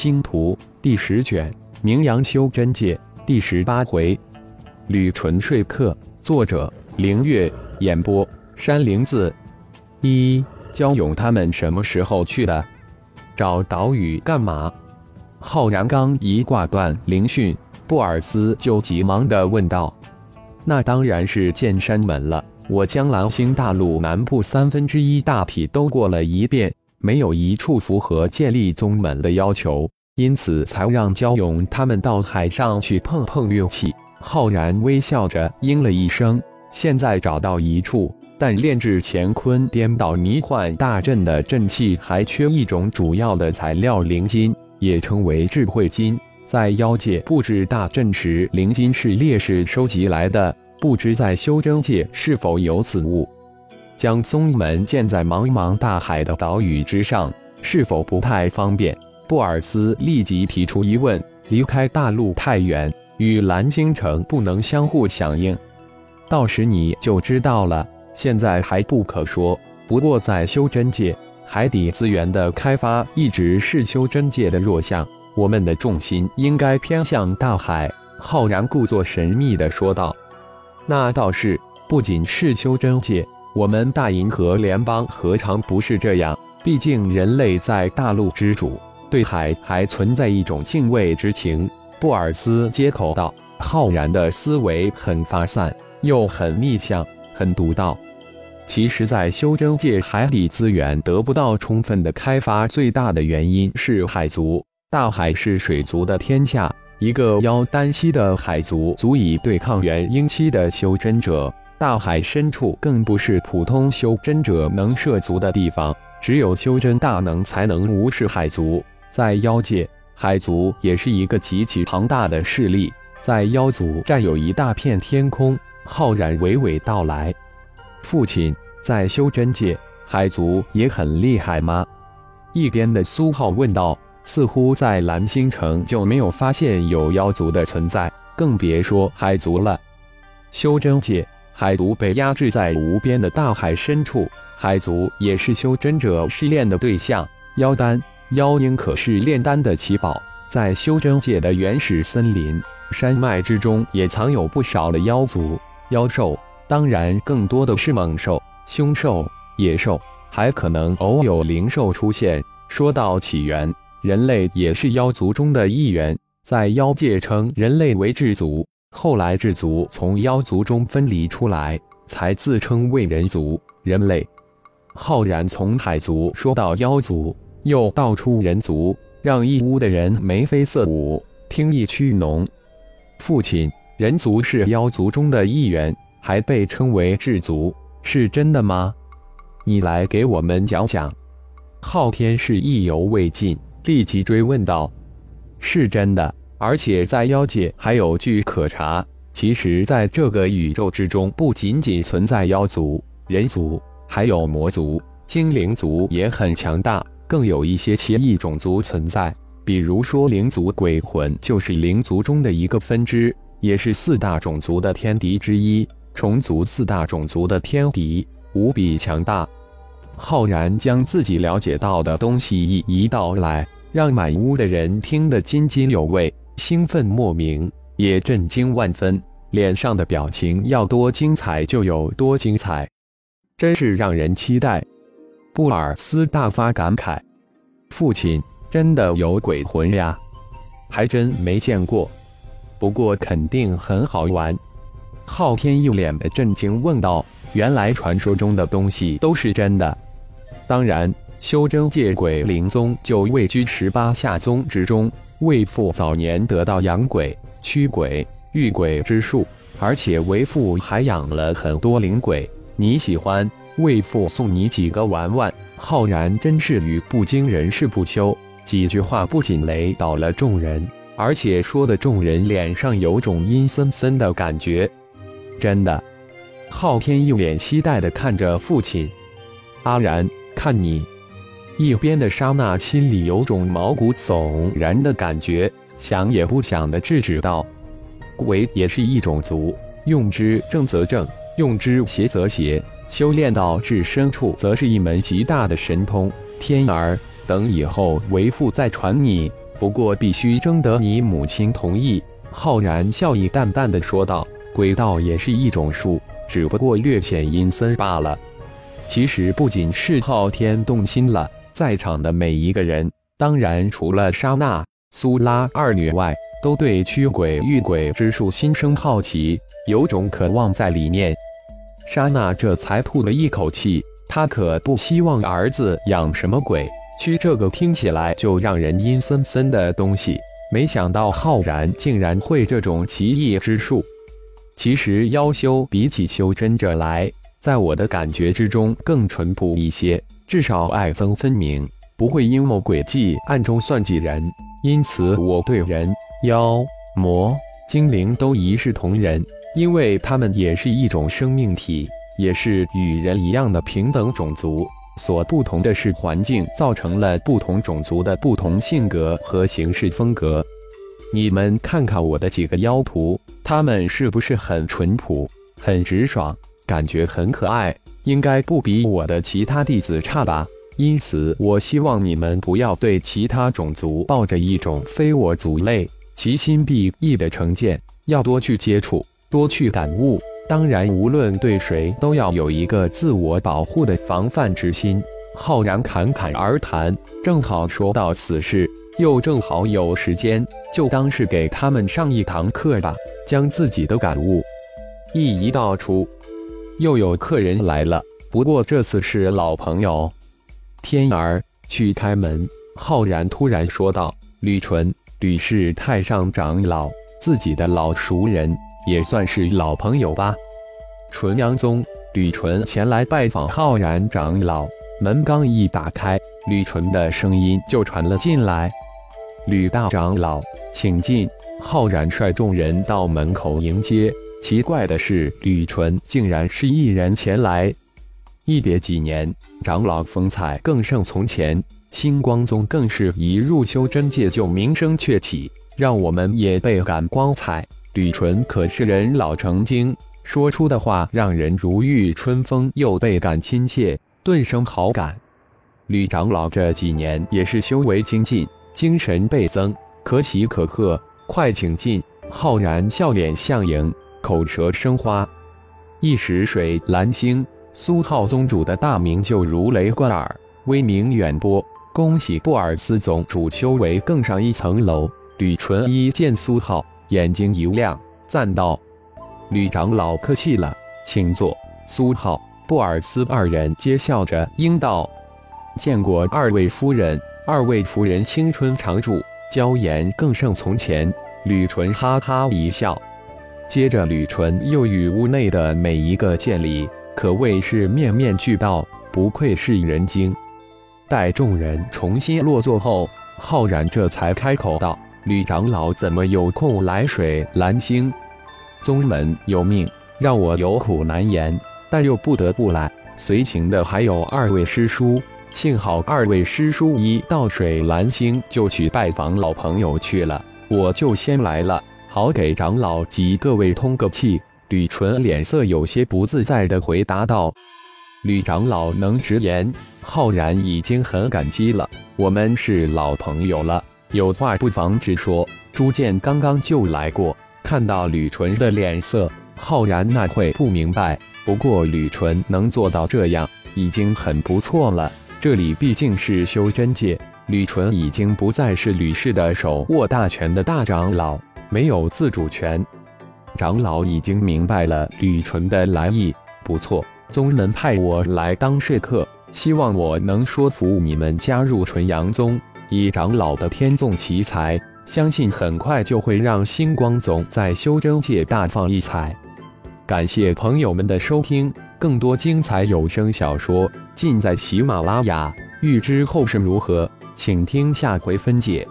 星图第十卷，名扬修真界第十八回，吕纯说客。作者：凌月。演播：山灵子。一，焦勇他们什么时候去的？找岛屿干嘛？浩然刚一挂断灵讯，布尔斯就急忙地问道：“那当然是剑山门了。我将蓝星大陆南部三分之一大体都过了一遍。”没有一处符合建立宗门的要求，因此才让焦勇他们到海上去碰碰运气。浩然微笑着应了一声。现在找到一处，但炼制乾坤颠倒迷幻大阵的阵器还缺一种主要的材料——灵金，也称为智慧金。在妖界布置大阵时，灵金是烈士收集来的，不知在修真界是否有此物。将宗门建在茫茫大海的岛屿之上，是否不太方便？布尔斯立即提出疑问。离开大陆太远，与蓝星城不能相互响应，到时你就知道了。现在还不可说。不过在修真界，海底资源的开发一直是修真界的弱项，我们的重心应该偏向大海。浩然故作神秘地说道：“那倒是，不仅是修真界。”我们大银河联邦何尝不是这样？毕竟人类在大陆之主，对海还存在一种敬畏之情。布尔斯接口道：“浩然的思维很发散，又很逆向，很独到。其实，在修真界，海底资源得不到充分的开发，最大的原因是海族。大海是水族的天下，一个妖丹期的海族足以对抗元婴期的修真者。”大海深处更不是普通修真者能涉足的地方，只有修真大能才能无视海族。在妖界，海族也是一个极其庞大的势力，在妖族占有一大片天空。浩然娓娓道来：“父亲，在修真界，海族也很厉害吗？”一边的苏浩问道。似乎在蓝星城就没有发现有妖族的存在，更别说海族了。修真界。海族被压制在无边的大海深处，海族也是修真者试炼的对象。妖丹、妖婴可是炼丹的奇宝，在修真界的原始森林、山脉之中，也藏有不少的妖族、妖兽。当然，更多的是猛兽、凶兽、野兽，还可能偶有灵兽出现。说到起源，人类也是妖族中的一员，在妖界称人类为智族。后来，智族从妖族中分离出来，才自称为人族、人类。浩然从海族说到妖族，又道出人族，让一屋的人眉飞色舞，听意趣浓。父亲，人族是妖族中的一员，还被称为智族，是真的吗？你来给我们讲讲。昊天是意犹未尽，立即追问道：“是真的。”而且在妖界还有据可查。其实，在这个宇宙之中，不仅仅存在妖族、人族，还有魔族、精灵族也很强大，更有一些奇异种族存在。比如说，灵族鬼魂就是灵族中的一个分支，也是四大种族的天敌之一。虫族四大种族的天敌，无比强大。浩然将自己了解到的东西一一道来，让满屋的人听得津津有味。兴奋莫名，也震惊万分，脸上的表情要多精彩就有多精彩，真是让人期待。布尔斯大发感慨：“父亲真的有鬼魂呀？还真没见过，不过肯定很好玩。”昊天一脸的震惊问道：“原来传说中的东西都是真的？当然，修真界鬼灵宗就位居十八下宗之中。”为父早年得到养鬼、驱鬼、御鬼之术，而且为父还养了很多灵鬼。你喜欢，为父送你几个玩玩。浩然真是语不惊人事不休，几句话不仅雷倒了众人，而且说的众人脸上有种阴森森的感觉。真的，昊天一脸期待的看着父亲。阿然，看你。一边的莎娜心里有种毛骨悚然的感觉，想也不想的制止道：“鬼也是一种族，用之正则正，用之邪则邪。修炼到至深处，则是一门极大的神通。天儿，等以后为父再传你。”不过必须征得你母亲同意。”浩然笑意淡淡的说道：“鬼道也是一种术，只不过略显阴森罢了。”其实不仅是昊天动心了，在场的每一个人，当然除了莎娜、苏拉二女外，都对驱鬼御鬼之术心生好奇，有种渴望在里面。莎娜这才吐了一口气，她可不希望儿子养什么鬼驱这个听起来就让人阴森森的东西。没想到浩然竟然会这种奇异之术。其实妖修比起修真者来，在我的感觉之中更淳朴一些，至少爱憎分明，不会阴谋诡计、暗中算计人。因此，我对人、妖、魔、精灵都一视同仁，因为他们也是一种生命体，也是与人一样的平等种族。所不同的是，环境造成了不同种族的不同性格和行事风格。你们看看我的几个妖徒，他们是不是很淳朴、很直爽？感觉很可爱，应该不比我的其他弟子差吧。因此，我希望你们不要对其他种族抱着一种非我族类、其心必异的成见，要多去接触，多去感悟。当然，无论对谁，都要有一个自我保护的防范之心。浩然侃侃而谈，正好说到此事，又正好有时间，就当是给他们上一堂课吧，将自己的感悟一一道出。又有客人来了，不过这次是老朋友。天儿，去开门。浩然突然说道：“吕纯，吕氏太上长老，自己的老熟人，也算是老朋友吧。”纯阳宗吕纯前来拜访浩然长老，门刚一打开，吕纯的声音就传了进来：“吕大长老，请进。”浩然率众人到门口迎接。奇怪的是，吕纯竟然是一人前来。一别几年，长老风采更胜从前，星光宗更是一入修真界就名声鹊起，让我们也倍感光彩。吕纯可是人老成精，说出的话让人如沐春风，又倍感亲切，顿生好感。吕长老这几年也是修为精进，精神倍增，可喜可贺，快请进。浩然笑脸相迎。口舌生花，一时水蓝星苏浩宗主的大名就如雷贯耳，威名远播。恭喜布尔斯宗主修为更上一层楼。吕纯一见苏浩，眼睛一亮，赞道：“吕长老客气了，请坐。”苏浩、布尔斯二人皆笑着应道：“见过二位夫人，二位夫人青春常驻，娇颜更胜从前。”吕纯哈哈一笑。接着，吕纯又与屋内的每一个见礼，可谓是面面俱到，不愧是人精。待众人重新落座后，浩然这才开口道：“吕长老怎么有空来水蓝星？宗门有命，让我有苦难言，但又不得不来。随行的还有二位师叔，幸好二位师叔一到水蓝星就去拜访老朋友去了，我就先来了。”好，给长老及各位通个气。吕纯脸色有些不自在的回答道：“吕长老能直言，浩然已经很感激了。我们是老朋友了，有话不妨直说。”朱建刚刚就来过，看到吕纯的脸色，浩然那会不明白。不过吕纯能做到这样，已经很不错了。这里毕竟是修真界，吕纯已经不再是吕氏的手握大权的大长老。没有自主权，长老已经明白了吕纯的来意。不错，宗门派我来当说客，希望我能说服你们加入纯阳宗。以长老的天纵奇才，相信很快就会让星光宗在修真界大放异彩。感谢朋友们的收听，更多精彩有声小说尽在喜马拉雅。欲知后事如何，请听下回分解。